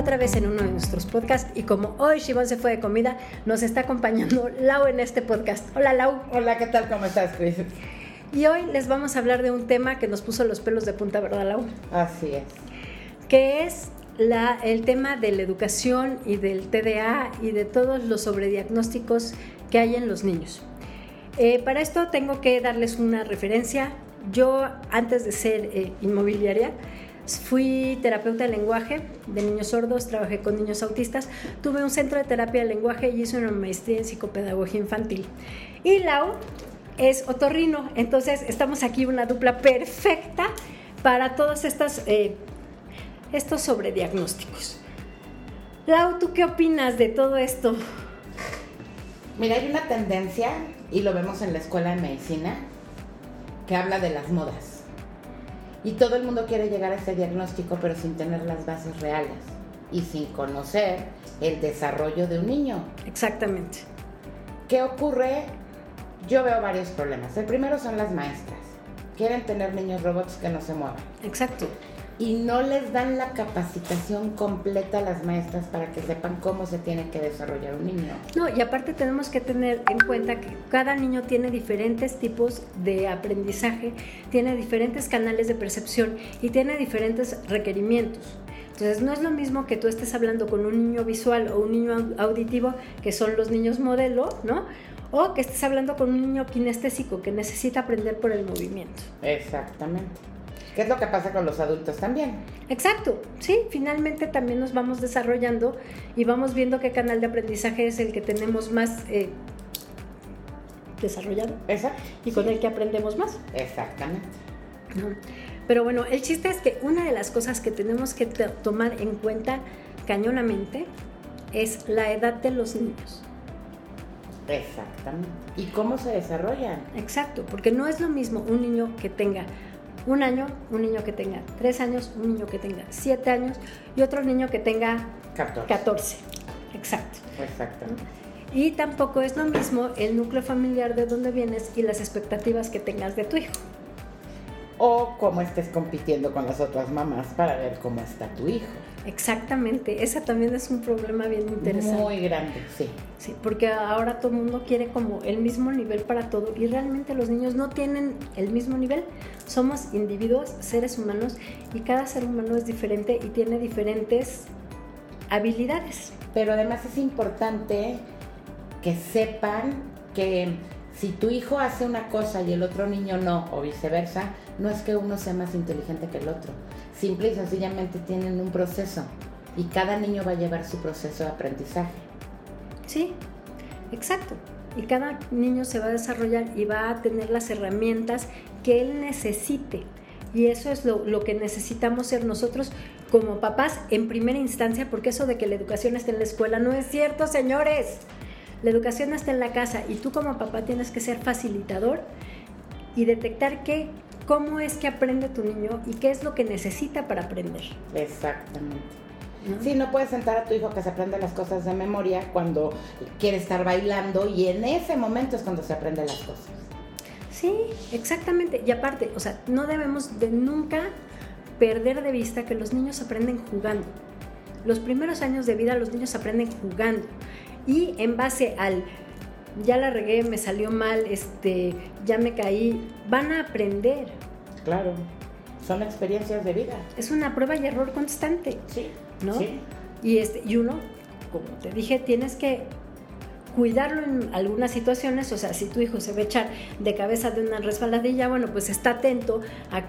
Otra vez en uno de nuestros podcasts y como hoy Shimon se fue de comida, nos está acompañando Lau en este podcast. Hola Lau. Hola, ¿qué tal? ¿Cómo estás, Chris? Y hoy les vamos a hablar de un tema que nos puso los pelos de punta, ¿verdad, Lau? Así es. Que es la, el tema de la educación y del TDA y de todos los sobrediagnósticos que hay en los niños. Eh, para esto tengo que darles una referencia. Yo, antes de ser eh, inmobiliaria, Fui terapeuta de lenguaje de niños sordos, trabajé con niños autistas, tuve un centro de terapia de lenguaje y hice una maestría en psicopedagogía infantil. Y Lau es otorrino, entonces estamos aquí una dupla perfecta para todos estos, eh, estos sobrediagnósticos. Lau, ¿tú qué opinas de todo esto? Mira, hay una tendencia, y lo vemos en la escuela de medicina, que habla de las modas. Y todo el mundo quiere llegar a ese diagnóstico, pero sin tener las bases reales y sin conocer el desarrollo de un niño. Exactamente. ¿Qué ocurre? Yo veo varios problemas. El primero son las maestras. Quieren tener niños robots que no se muevan. Exacto y no les dan la capacitación completa a las maestras para que sepan cómo se tiene que desarrollar un niño. No, y aparte tenemos que tener en cuenta que cada niño tiene diferentes tipos de aprendizaje, tiene diferentes canales de percepción y tiene diferentes requerimientos. Entonces no es lo mismo que tú estés hablando con un niño visual o un niño auditivo, que son los niños modelo, ¿no? O que estés hablando con un niño kinestésico que necesita aprender por el movimiento. Exactamente. ¿Qué es lo que pasa con los adultos también? Exacto, sí, finalmente también nos vamos desarrollando y vamos viendo qué canal de aprendizaje es el que tenemos más eh, desarrollado. Exacto. Y con el que aprendemos más. Exactamente. Pero bueno, el chiste es que una de las cosas que tenemos que tomar en cuenta cañonamente es la edad de los niños. Exactamente. ¿Y cómo se desarrollan? Exacto, porque no es lo mismo un niño que tenga un año, un niño que tenga tres años, un niño que tenga siete años y otro niño que tenga 14. Exacto. Exacto. Y tampoco es lo mismo el núcleo familiar de donde vienes y las expectativas que tengas de tu hijo. O cómo estés compitiendo con las otras mamás para ver cómo está tu hijo. Exactamente, ese también es un problema bien interesante. Muy grande, sí. Sí, porque ahora todo el mundo quiere como el mismo nivel para todo y realmente los niños no tienen el mismo nivel. Somos individuos, seres humanos y cada ser humano es diferente y tiene diferentes habilidades. Pero además es importante que sepan que si tu hijo hace una cosa y el otro niño no, o viceversa, no es que uno sea más inteligente que el otro. Simple y sencillamente tienen un proceso y cada niño va a llevar su proceso de aprendizaje. Sí, exacto. Y cada niño se va a desarrollar y va a tener las herramientas que él necesite. Y eso es lo, lo, que necesitamos ser nosotros como papás en primera instancia, porque eso de que la educación está en la escuela no es cierto, señores. La educación está en la casa y tú como papá tienes que ser facilitador y detectar qué, cómo es que aprende tu niño y qué es lo que necesita para aprender. Exactamente. ¿No? Sí, no puedes sentar a tu hijo que se aprende las cosas de memoria cuando quiere estar bailando y en ese momento es cuando se aprende las cosas. Sí, exactamente. Y aparte, o sea, no debemos de nunca perder de vista que los niños aprenden jugando. Los primeros años de vida los niños aprenden jugando y en base al ya la regué, me salió mal, este, ya me caí, van a aprender. Claro, son experiencias de vida. Es una prueba y error constante. Sí. ¿No? Sí. Y, este, y uno, como te dije, tienes que cuidarlo en algunas situaciones, o sea, si tu hijo se va a echar de cabeza de una resbaladilla, bueno, pues está atento a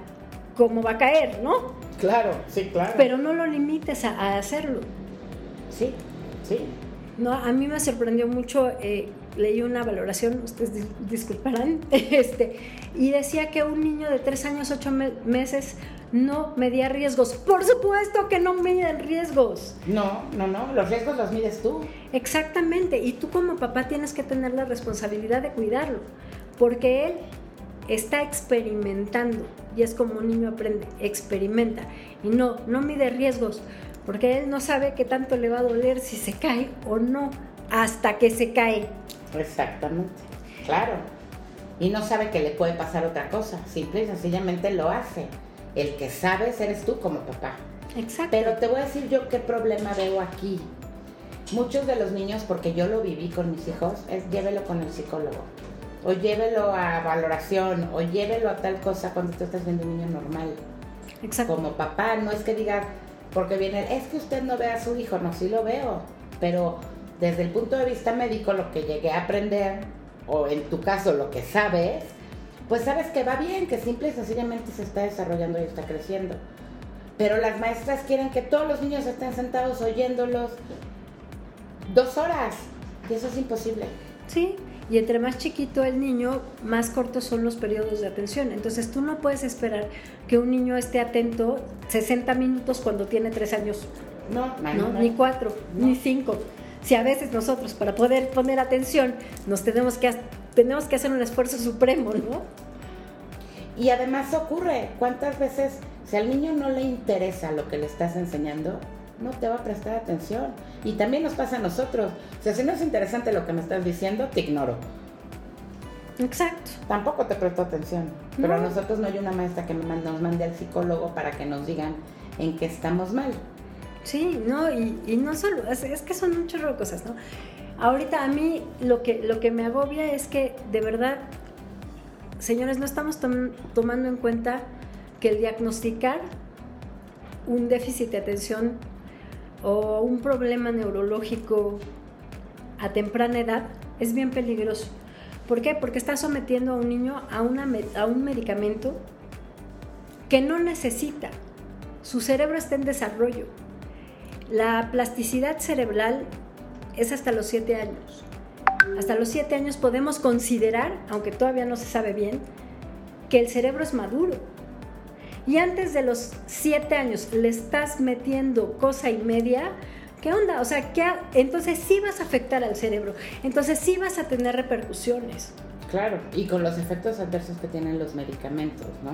cómo va a caer, ¿no? Claro, sí, claro. Pero no lo limites a, a hacerlo. Sí, sí. No, a mí me sorprendió mucho eh, leí una valoración, ustedes disculparán, este, y decía que un niño de tres años, ocho meses no medía riesgos. Por supuesto que no miden riesgos. No, no, no, los riesgos los mides tú. Exactamente, y tú como papá tienes que tener la responsabilidad de cuidarlo, porque él está experimentando y es como un niño aprende, experimenta y no, no mide riesgos, porque él no sabe qué tanto le va a doler si se cae o no hasta que se cae. Exactamente, claro. Y no sabe que le puede pasar otra cosa, simple y sencillamente lo hace. El que sabes eres tú como papá. Exacto. Pero te voy a decir yo qué problema veo aquí. Muchos de los niños, porque yo lo viví con mis hijos, es llévelo con el psicólogo. O llévelo a valoración, o llévelo a tal cosa cuando tú estás viendo un niño normal. Exacto. Como papá, no es que diga, porque viene, es que usted no ve a su hijo, no, sí lo veo. Pero desde el punto de vista médico, lo que llegué a aprender, o en tu caso lo que sabes, pues sabes que va bien, que simple y sencillamente se está desarrollando y está creciendo. Pero las maestras quieren que todos los niños estén sentados oyéndolos dos horas, y eso es imposible. Sí, y entre más chiquito el niño, más cortos son los periodos de atención. Entonces tú no puedes esperar que un niño esté atento 60 minutos cuando tiene 3 años. No, no, ni 4, ni 5. Si a veces nosotros para poder poner atención nos tenemos que tenemos que hacer un esfuerzo supremo, ¿no? Y además ocurre, ¿cuántas veces si al niño no le interesa lo que le estás enseñando, no te va a prestar atención? Y también nos pasa a nosotros. O sea, si no es interesante lo que me estás diciendo, te ignoro. Exacto. Tampoco te presto atención. Pero a nosotros no hay una maestra que nos mande al psicólogo para que nos digan en qué estamos mal. Sí, no, y, no solo, es, que son un chorro de cosas, ¿no? Ahorita a mí lo que, lo que me agobia es que de verdad, señores, no estamos tomando en cuenta que el diagnosticar un déficit de atención o un problema neurológico a temprana edad es bien peligroso. ¿Por qué? Porque está sometiendo a un niño a, una, a un medicamento que no necesita. Su cerebro está en desarrollo. La plasticidad cerebral es hasta los 7 años. Hasta los 7 años podemos considerar, aunque todavía no se sabe bien, que el cerebro es maduro. Y antes de los 7 años le estás metiendo cosa y media, ¿qué onda? O sea, ¿qué entonces sí vas a afectar al cerebro, entonces sí vas a tener repercusiones. Claro, y con los efectos adversos que tienen los medicamentos, ¿no?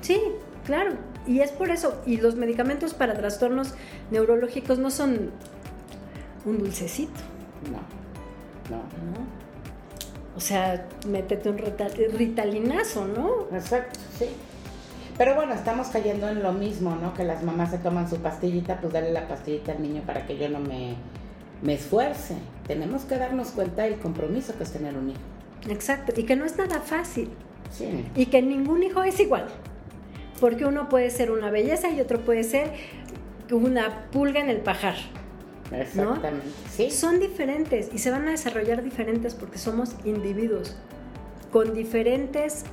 Sí, claro, y es por eso, y los medicamentos para trastornos neurológicos no son un dulcecito. No, no. ¿No? O sea, métete un ritalinazo, ¿no? Exacto, sí. Pero bueno, estamos cayendo en lo mismo, ¿no? Que las mamás se toman su pastillita, pues dale la pastillita al niño para que yo no me, me esfuerce. Tenemos que darnos cuenta del compromiso que es tener un hijo. Exacto, y que no es nada fácil. Sí. Y que ningún hijo es igual. Porque uno puede ser una belleza y otro puede ser una pulga en el pajar. Exactamente. ¿Sí? Son diferentes y se van a desarrollar diferentes porque somos individuos con diferentes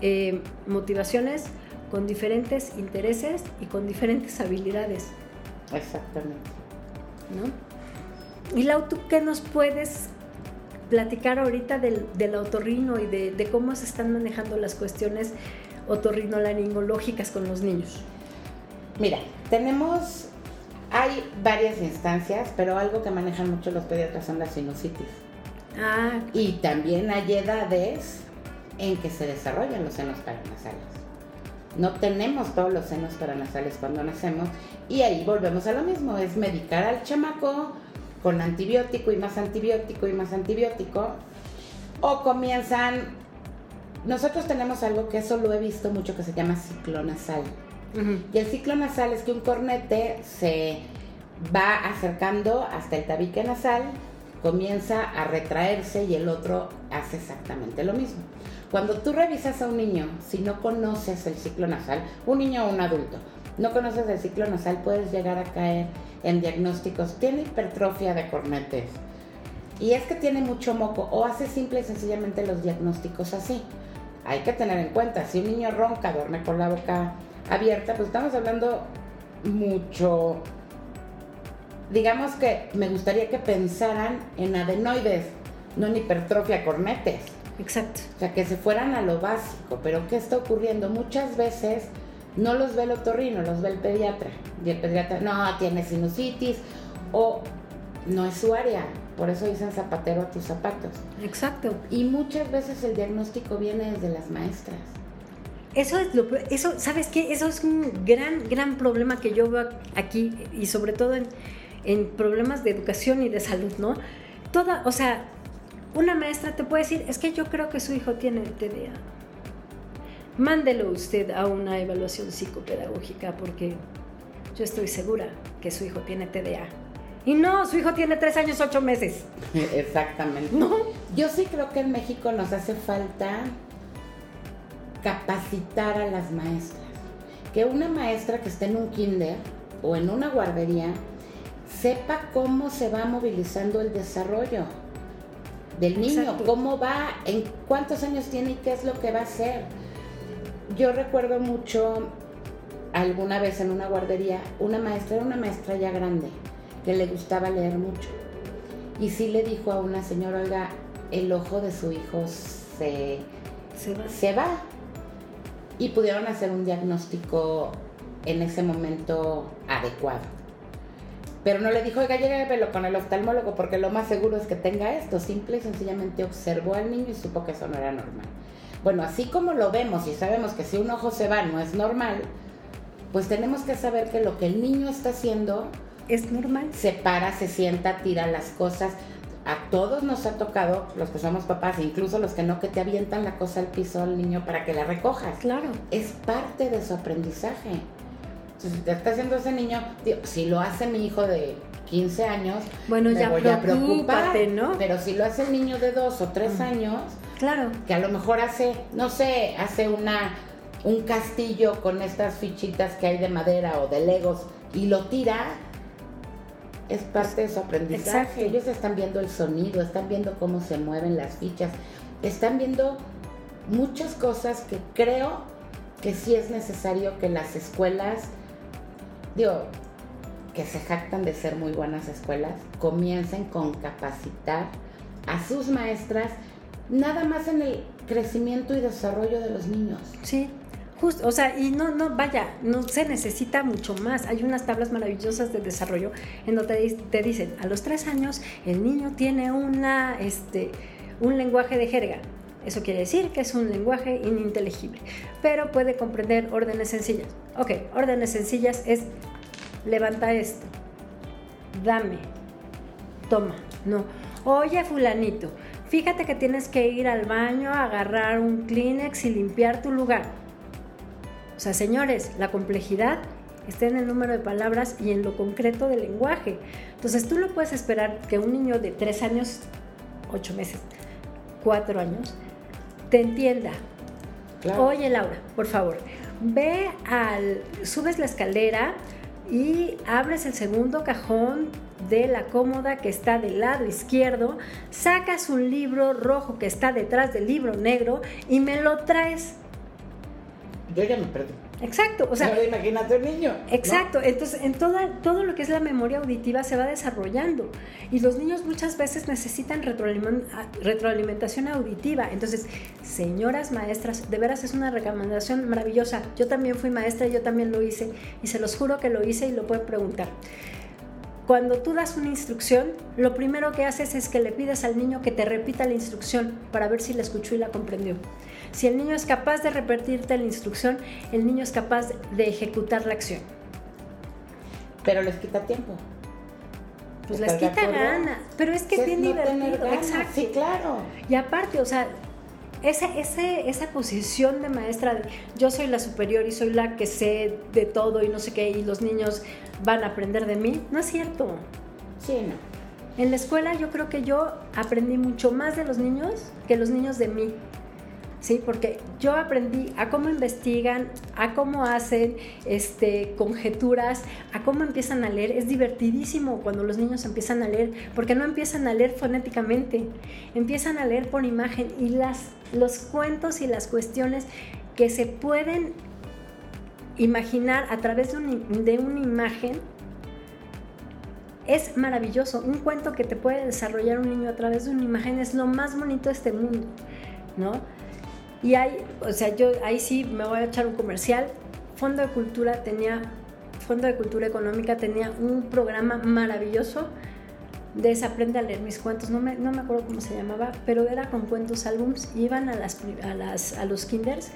eh, motivaciones, con diferentes intereses y con diferentes habilidades. Exactamente. ¿No? Y Lau, ¿tú qué nos puedes platicar ahorita del, del autorrino y de, de, cómo se están manejando las cuestiones otorrinolaringológicas con los niños? Mira, tenemos hay varias instancias, pero algo que manejan mucho los pediatras son las sinusitis. Ah. Y también hay edades en que se desarrollan los senos paranasales. No tenemos todos los senos paranasales cuando nacemos y ahí volvemos a lo mismo, es medicar al chamaco con antibiótico y más antibiótico y más antibiótico o comienzan nosotros tenemos algo que eso lo he visto mucho que se llama ciclo nasal. Y el ciclo nasal es que un cornete se va acercando hasta el tabique nasal, comienza a retraerse y el otro hace exactamente lo mismo. Cuando tú revisas a un niño, si no conoces el ciclo nasal, un niño o un adulto, no conoces el ciclo nasal, puedes llegar a caer en diagnósticos. Tiene hipertrofia de cornetes. Y es que tiene mucho moco o hace simple y sencillamente los diagnósticos así. Hay que tener en cuenta, si un niño ronca, duerme con la boca abierta, pues estamos hablando mucho. Digamos que me gustaría que pensaran en adenoides, no en hipertrofia cornetes. Exacto. O sea, que se fueran a lo básico. Pero ¿qué está ocurriendo? Muchas veces no los ve el otorrino, los ve el pediatra. Y el pediatra, no, tiene sinusitis o no es su área. Por eso dicen zapatero a tus zapatos. Exacto. Y muchas veces el diagnóstico viene desde las maestras. Eso es lo eso, ¿sabes qué? Eso es un gran, gran problema que yo veo aquí y sobre todo en, en problemas de educación y de salud, ¿no? Toda, o sea, una maestra te puede decir, es que yo creo que su hijo tiene TDA. Mándelo usted a una evaluación psicopedagógica porque yo estoy segura que su hijo tiene TDA. Y no, su hijo tiene tres años, ocho meses. Exactamente. No. Yo sí creo que en México nos hace falta capacitar a las maestras. Que una maestra que esté en un kinder o en una guardería sepa cómo se va movilizando el desarrollo del niño, Exacto. cómo va, en cuántos años tiene y qué es lo que va a hacer. Yo recuerdo mucho alguna vez en una guardería, una maestra, era una maestra ya grande, que le gustaba leer mucho. Y sí le dijo a una señora, oiga, el ojo de su hijo se, Se va. se va. Y pudieron hacer un diagnóstico en ese momento adecuado. Pero no le dijo, oiga, llévelo con el oftalmólogo porque lo más seguro es que tenga esto. Simple y sencillamente observó al niño y supo que eso no era normal. Bueno, así como lo vemos y sabemos que si un ojo se va no es normal, pues tenemos que saber que lo que el niño está haciendo Es normal. se para, se sienta, tira las cosas. A todos nos ha tocado, los que somos papás, incluso los que no, que te avientan la cosa al piso al niño para que la recojas. Claro. Es parte de su aprendizaje. Entonces, si te está haciendo ese niño, digo, si lo hace mi hijo de 15 años, Bueno, me ya voy a preocupar. ¿no? Pero si lo hace el niño de 2 o 3 años, Claro. que a lo mejor hace, no sé, hace una un castillo con estas fichitas que hay de madera o de legos y lo tira, es parte de su aprendizaje. Exacto. Ellos están viendo el sonido, están viendo cómo se mueven las fichas, están viendo muchas cosas que creo que sí es necesario que las escuelas, digo, que se jactan de ser muy buenas escuelas, comiencen con capacitar a sus maestras nada más en el crecimiento y desarrollo de los niños. Sí. Justo, o sea, y no, no, vaya, no se necesita mucho más. Hay unas tablas maravillosas de desarrollo en donde te, dicen, a los tres años el niño tiene una, este, un lenguaje de jerga. Eso quiere decir que es un lenguaje ininteligible, pero puede comprender órdenes sencillas. Ok, órdenes sencillas es levanta esto, dame, toma, no. Oye, fulanito, fíjate que tienes que ir al baño, agarrar un Kleenex y limpiar tu lugar. O sea, señores, la complejidad está en el número de palabras y en lo concreto del lenguaje. Entonces, tú no puedes esperar que un niño de tres años, ocho meses, cuatro años, te entienda. Claro. Oye, Laura, por favor, ve al. subes la escalera y abres el segundo cajón de la cómoda que está del lado izquierdo, sacas un libro rojo que está detrás del libro negro y me lo traes. Yo ya me perdí. Exacto, o sea, imagínate un niño. ¿no? Exacto, entonces en toda, todo lo que es la memoria auditiva se va desarrollando y los niños muchas veces necesitan retroalimentación auditiva. Entonces, señoras maestras, de veras es una recomendación maravillosa. Yo también fui maestra, yo también lo hice y se los juro que lo hice y lo pueden preguntar. Cuando tú das una instrucción, lo primero que haces es que le pides al niño que te repita la instrucción para ver si la escuchó y la comprendió. Si el niño es capaz de repetirte la instrucción, el niño es capaz de ejecutar la acción. Pero les quita tiempo. Pues les ¿Estás de quita ganas, pero es que es bien no divertido. Exacto. Sí, claro. Y aparte, o sea, ese, ese, esa posición de maestra, de, yo soy la superior y soy la que sé de todo y no sé qué, y los niños van a aprender de mí, no es cierto. Sí, no. En la escuela yo creo que yo aprendí mucho más de los niños que los niños de mí. Sí, porque yo aprendí a cómo investigan, a cómo hacen este, conjeturas, a cómo empiezan a leer. Es divertidísimo cuando los niños empiezan a leer, porque no empiezan a leer fonéticamente, empiezan a leer por imagen y las, los cuentos y las cuestiones que se pueden imaginar a través de, un- de una imagen es maravilloso. Un cuento que te puede desarrollar un niño a través de una imagen es lo más bonito de este mundo, ¿no? Y hay, o sea, yo ahí sí me voy a echar un comercial. Fondo de Cultura tenía, Fondo de Cultura Económica tenía un programa maravilloso Desaprende a leer mis cuentos, no me, no me acuerdo cómo se llamaba, pero era con cuentos álbums, iban a, las, a, las, a los kinders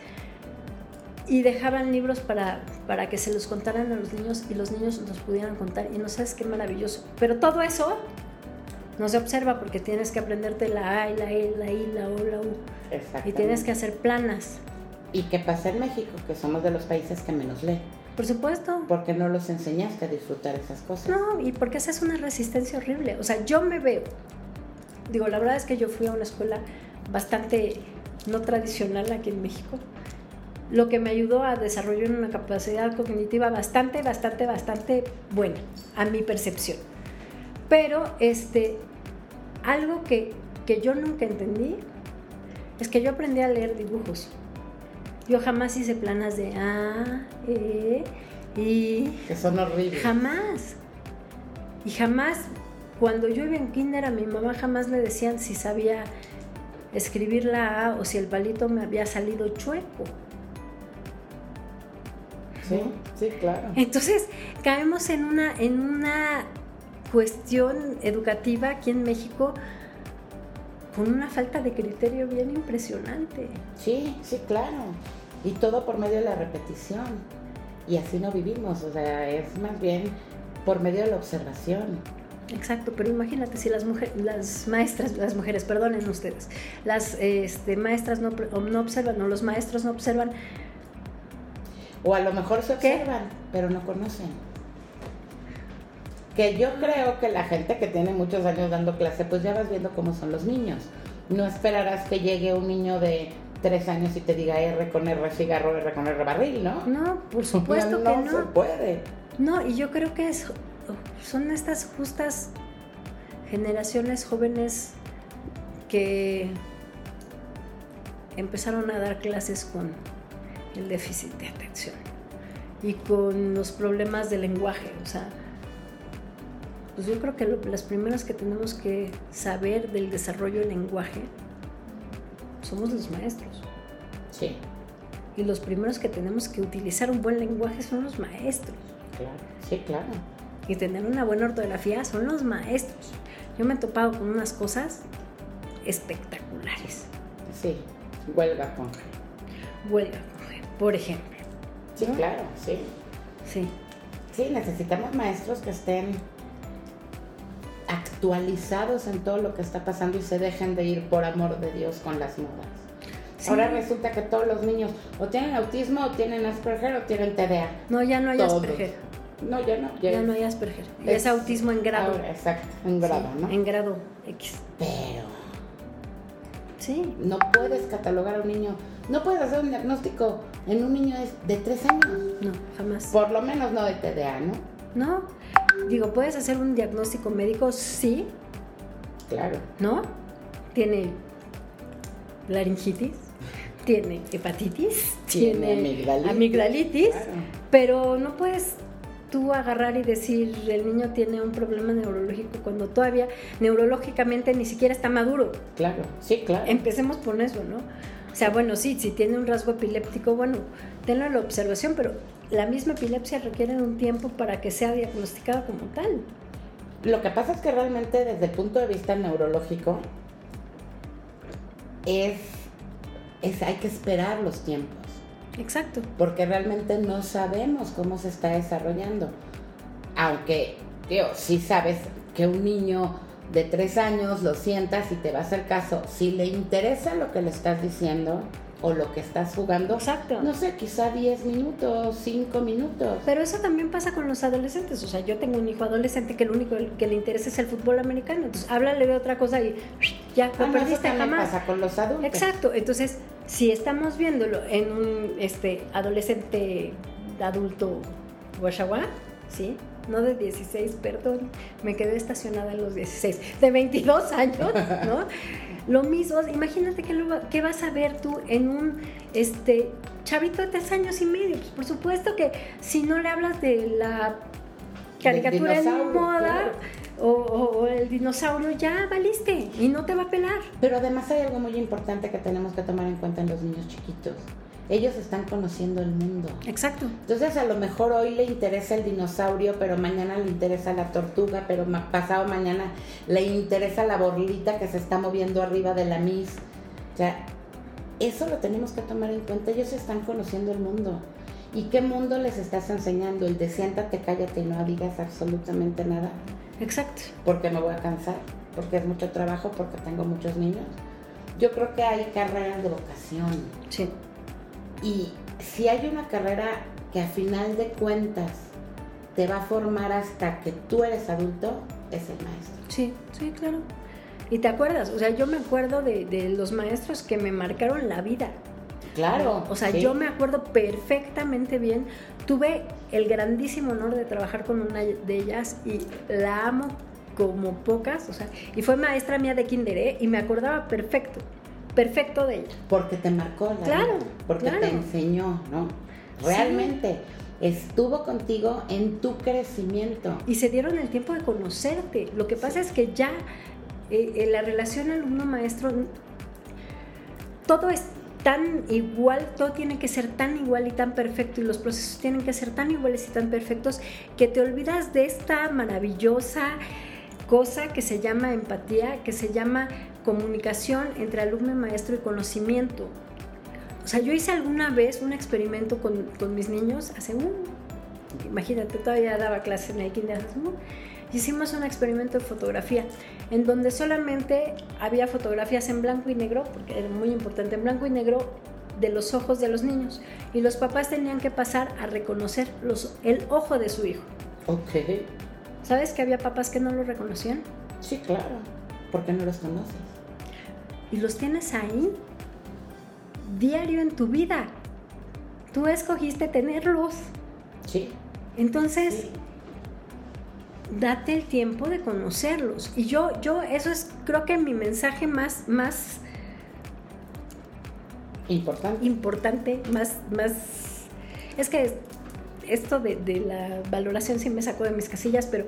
y dejaban libros para, para que se los contaran a los niños y los niños nos pudieran contar. Y no sabes qué maravilloso. Pero todo eso no se observa porque tienes que aprenderte la A y la E, la I, la O, la U. Y tienes que hacer planas. ¿Y qué pasa en México? Que somos de los países que menos lee. Por supuesto. Porque no los enseñaste a disfrutar esas cosas. No, y porque esa es una resistencia horrible. O sea, yo me veo. Digo, la verdad es que yo fui a una escuela bastante no tradicional aquí en México, lo que me ayudó a desarrollar una capacidad cognitiva bastante, bastante, bastante buena, a mi percepción. Pero este, algo que, que yo nunca entendí es que yo aprendí a leer dibujos. Yo jamás hice planas de A, E, I. Que son horribles. Jamás. Y jamás, cuando yo iba en kinder a mi mamá jamás le decían si sabía escribir la A o si el palito me había salido chueco. Sí, sí, claro. Entonces, caemos en una, en una cuestión educativa aquí en México con una falta de criterio bien impresionante. Sí, sí, claro. Y todo por medio de la repetición. Y así no vivimos, o sea, es más bien por medio de la observación. Exacto, pero imagínate si las mujeres, las maestras, las mujeres, perdonen ustedes, las este, maestras no, no observan o los maestros no observan. O a lo mejor se observan, pero no conocen. Que yo creo que la gente que tiene muchos años dando clase, pues ya vas viendo cómo son los niños. No esperarás que llegue un niño de tres años y te diga R con R cigarro, R con R barril, ¿no? No, por supuesto que no. No se puede. No, y yo creo que son estas justas generaciones jóvenes que empezaron a dar clases con el déficit de atención y con los problemas de lenguaje, o sea, pues yo creo que las primeras que tenemos que saber del desarrollo del lenguaje somos los maestros. Sí. Y los primeros que tenemos que utilizar un buen lenguaje son los maestros. Claro, sí, claro. Y tener una buena ortografía son los maestros. Yo me he topado con unas cosas espectaculares. Sí, huelga con Huelga con por ejemplo. Sí, claro, sí. Sí. Sí, necesitamos maestros que estén actualizados en todo lo que está pasando y se dejen de ir por amor de Dios con las modas. Ahora resulta que todos los niños o tienen autismo o tienen Asperger o tienen TDA. No, ya no hay Asperger. No, ya no. Ya, no hay Asperger. Es, autismo en grado. exacto, en grado, ¿no? En grado X. Pero. Sí. No puedes catalogar a un niño. No puedes hacer un diagnóstico en un niño de tres años. No, jamás. Por lo menos no de TDA, ¿no? No. Digo, ¿puedes hacer un diagnóstico médico? Sí. Claro. ¿No? Tiene laringitis, tiene hepatitis, tiene, amigdalitis, pero no puedes tú agarrar y decir el niño tiene un problema neurológico cuando todavía neurológicamente ni siquiera está maduro. Claro, sí, claro. Empecemos por eso, ¿no? O sea, bueno, sí, si tiene un rasgo epiléptico, bueno, tenlo en la observación, pero la misma epilepsia requiere un tiempo para que sea diagnosticada como tal. Lo que pasa es que realmente desde el punto de vista neurológico es, es hay que esperar los tiempos. Exacto. Porque realmente no sabemos cómo se está desarrollando. Aunque, tío, sí sabes que un niño de tres años lo sientas y te va a hacer caso, si le interesa lo que le estás diciendo, o lo que estás jugando. Exacto. No sé, quizá 10 minutos, 5 minutos. Pero eso también pasa con los adolescentes. O sea, yo tengo un hijo adolescente que lo único que le interesa es el fútbol americano. Entonces, háblale de otra cosa y ya lo ah, perdiste jamás. pasa con los adultos. Exacto. Entonces, si estamos viéndolo en un este, adolescente adulto guachagua, ¿sí? No de 16, perdón, me quedé estacionada en los 16, de 22 años, ¿no? Lo mismo, imagínate que, lo, vas a ver tú en un este, chavito de tres años y medio. Pues por supuesto que si no le hablas de la caricatura en moda o, el dinosaurio, ya valiste y no te va a pelar. Pero además hay algo muy importante que tenemos que tomar en cuenta en los niños chiquitos. Ellos están conociendo el mundo. Exacto. Entonces a lo mejor hoy le interesa el dinosaurio, pero mañana le interesa la tortuga, pero pasado mañana le interesa la borlita que se está moviendo arriba de la mis. O sea, eso lo tenemos que tomar en cuenta. Ellos están conociendo el mundo. ¿Y qué mundo les estás enseñando? El de siéntate, cállate y no digas absolutamente nada. Exacto. Porque me voy a cansar, porque es mucho trabajo, porque tengo muchos niños. Yo creo que hay carreras de vocación. Sí. Y si hay una carrera que a final de cuentas te va a formar hasta que tú eres adulto, es el maestro. Sí, sí, claro. Y te acuerdas, o sea, yo me acuerdo de, de los maestros que me marcaron la vida. Claro. O sea, yo me acuerdo perfectamente bien. Tuve el grandísimo honor de trabajar con una de ellas y la amo como pocas, o sea, y fue maestra mía de kinder ¿eh? y me acordaba perfecto, perfecto de ella. Porque te marcó la Claro. porque te enseñó, ¿no? Realmente. estuvo contigo en tu crecimiento. Y se dieron el tiempo de conocerte. Lo que pasa es que ya eh, en la relación alumno-maestro, todo es tan igual, todo tiene que ser tan igual y tan perfecto y los procesos tienen que ser tan iguales y tan perfectos que te olvidas de esta maravillosa cosa que se llama empatía, que se llama comunicación entre alumno y maestro y conocimiento. O sea, yo hice alguna vez un experimento con, con mis niños hace un, imagínate, todavía daba clases en el kinder, hicimos un experimento de fotografía en donde solamente había fotografías en blanco y negro, porque era muy importante, en blanco y negro de los ojos de los niños. Y los papás tenían que pasar a reconocer los, el ojo de su hijo. Ok. ¿Sabes que había papás que no lo reconocían? Sí, claro, porque no los conoces. Y los tienes ahí, diario en tu vida. Tú escogiste tenerlos. Sí. Entonces, date el tiempo de conocerlos. Y yo, yo, eso es, creo que mi mensaje más, más importante. Importante, más, más. Es que esto de, de la valoración sí me sacó de mis casillas, pero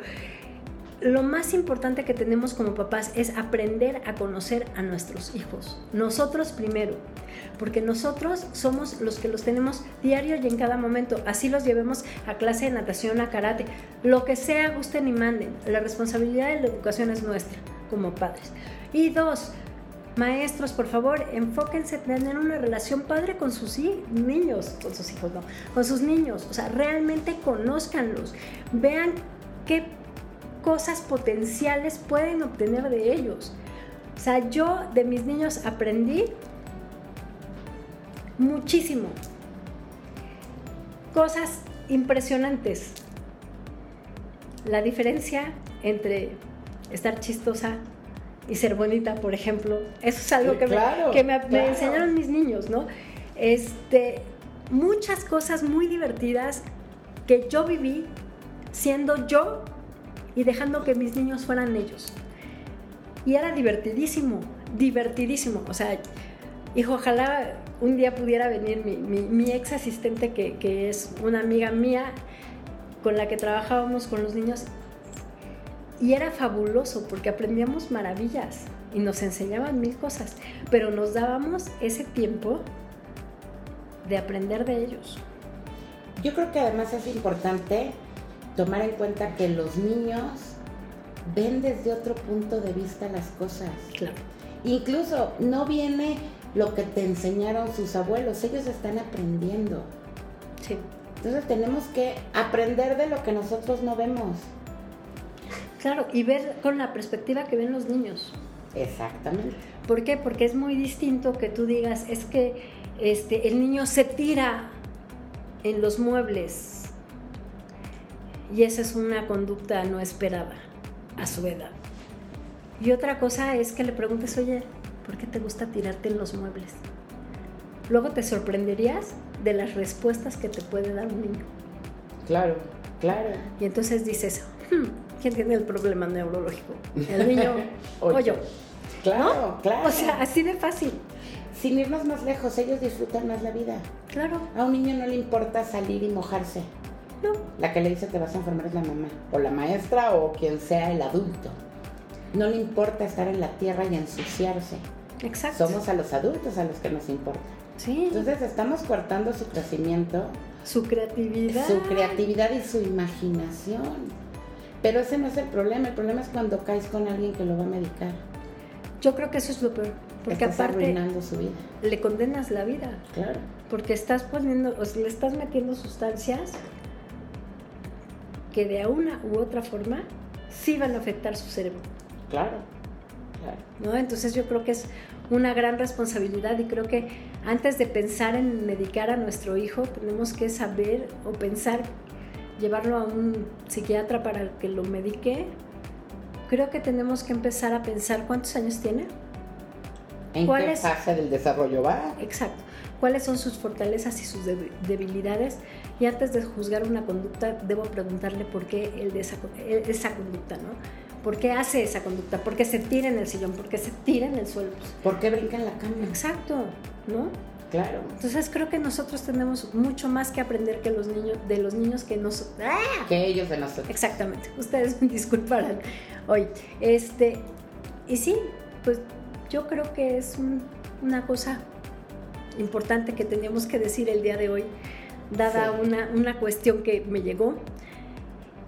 lo más importante que tenemos como papás es aprender a conocer a nuestros hijos. Nosotros primero, porque nosotros somos los que los tenemos diario y en cada momento. Así los llevemos a clase de natación, a karate, lo que sea, gusten y manden. La responsabilidad de la educación es nuestra como padres. Y dos, Maestros, por favor, enfóquense en tener una relación padre con sus niños, con sus hijos, no, con sus niños. O sea, realmente conózcanlos. Vean qué cosas potenciales pueden obtener de ellos. O sea, yo de mis niños aprendí muchísimo. Cosas impresionantes. La diferencia entre estar chistosa y ser bonita, por ejemplo. Eso es algo que, me, enseñaron mis niños, ¿no? Este, muchas cosas muy divertidas que yo viví siendo yo y dejando que mis niños fueran ellos. Y era divertidísimo, divertidísimo. O sea, hijo, ojalá un día pudiera venir mi, ex asistente, que, que, es una amiga mía con la que trabajábamos con los niños. Y era fabuloso porque aprendíamos maravillas y nos enseñaban mil cosas, pero nos dábamos ese tiempo de aprender de ellos. Yo creo que además es importante tomar en cuenta que los niños ven desde otro punto de vista las cosas. Claro. Incluso no viene lo que te enseñaron sus abuelos, ellos están aprendiendo. Sí. Entonces tenemos que aprender de lo que nosotros no vemos. Claro, y ver con la perspectiva que ven los niños. Exactamente. ¿Por qué? Porque es muy distinto que tú digas, es que este, el niño se tira en los muebles y esa es una conducta no esperada a su edad. Y otra cosa es que le preguntes, oye, ¿por qué te gusta tirarte en los muebles? Luego te sorprenderías de las respuestas que te puede dar un niño. Claro, claro. Y entonces dices, hmm, ¿quién tiene el problema neurológico? ¿El niño o yo? Claro, claro. O sea, así de fácil. Sin irnos más lejos, ellos disfrutan más la vida. Claro. A un niño no le importa salir y mojarse No. La que le dice te vas a enfermar es la mamá, o la maestra, o quien sea el adulto. No le importa estar en la tierra y ensuciarse. Exacto. Somos a los adultos a los que nos importa. Sí. Entonces estamos cortando su crecimiento, su creatividad. su creatividad y su imaginación. Pero ese no es el problema, el problema es cuando caes con alguien que lo va a medicar. Yo creo que eso es lo peor. Porque Estás aparte arruinando su vida. le condenas la vida. Claro. Porque estás poniendo, o sea, le estás metiendo sustancias que de una u otra forma sí van a afectar su cerebro. Claro. Claro. ¿no? Entonces yo creo que es una gran responsabilidad y creo que antes de pensar en medicar a nuestro hijo tenemos que saber o pensar llevarlo a un psiquiatra para que lo medique. Creo que tenemos que empezar a pensar cuántos años tiene. ¿En ¿Cuál qué es? fase del desarrollo va? Exacto. ¿Cuáles son sus fortalezas y sus deb- debilidades? Y antes de juzgar una conducta, debo preguntarle por qué él de esa, esa conducta, ¿no? ¿Por qué hace esa conducta? ¿Por qué se tira en el sillón? ¿Por qué se tira en el suelo? Pues, ¿Por qué brinca en la cama? exacto, ¿no? Claro. Entonces creo que nosotros tenemos mucho más que aprender que los niños, de los niños que nos... ¡Ah! Que ellos de nosotros. Exactamente, ustedes me disculparán hoy. Este, y sí, pues yo creo que es un- una cosa importante que teníamos que decir el día de hoy, dada Sí. una, una cuestión que me llegó.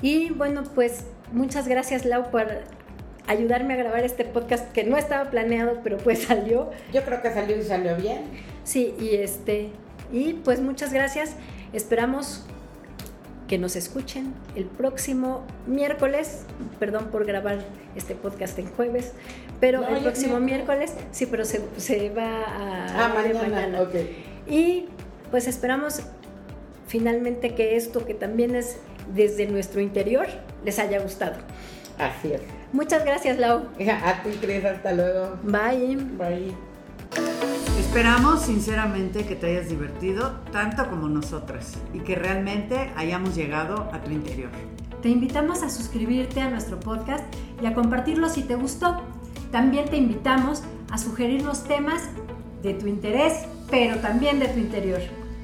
Y bueno, pues muchas gracias Lau por ayudarme a grabar este podcast que no estaba planeado, pero pues salió. Yo creo que salió y salió bien. Sí, y este, y pues muchas gracias. Esperamos que nos escuchen el próximo miércoles. Perdón por grabar este podcast en jueves, pero No, el próximo es miércoles, sí, pero se, se va a Ah, mañana. Ok. Y pues esperamos finalmente que esto, que también es desde nuestro interior, les haya gustado. Así es. Muchas gracias, Lau. A ti, Cris, hasta luego. Bye. Bye. Esperamos sinceramente que te hayas divertido tanto como nosotras y que realmente hayamos llegado a tu interior. Te invitamos a suscribirte a nuestro podcast y a compartirlo si te gustó. También te invitamos a sugerirnos temas de tu interés, pero también de tu interior.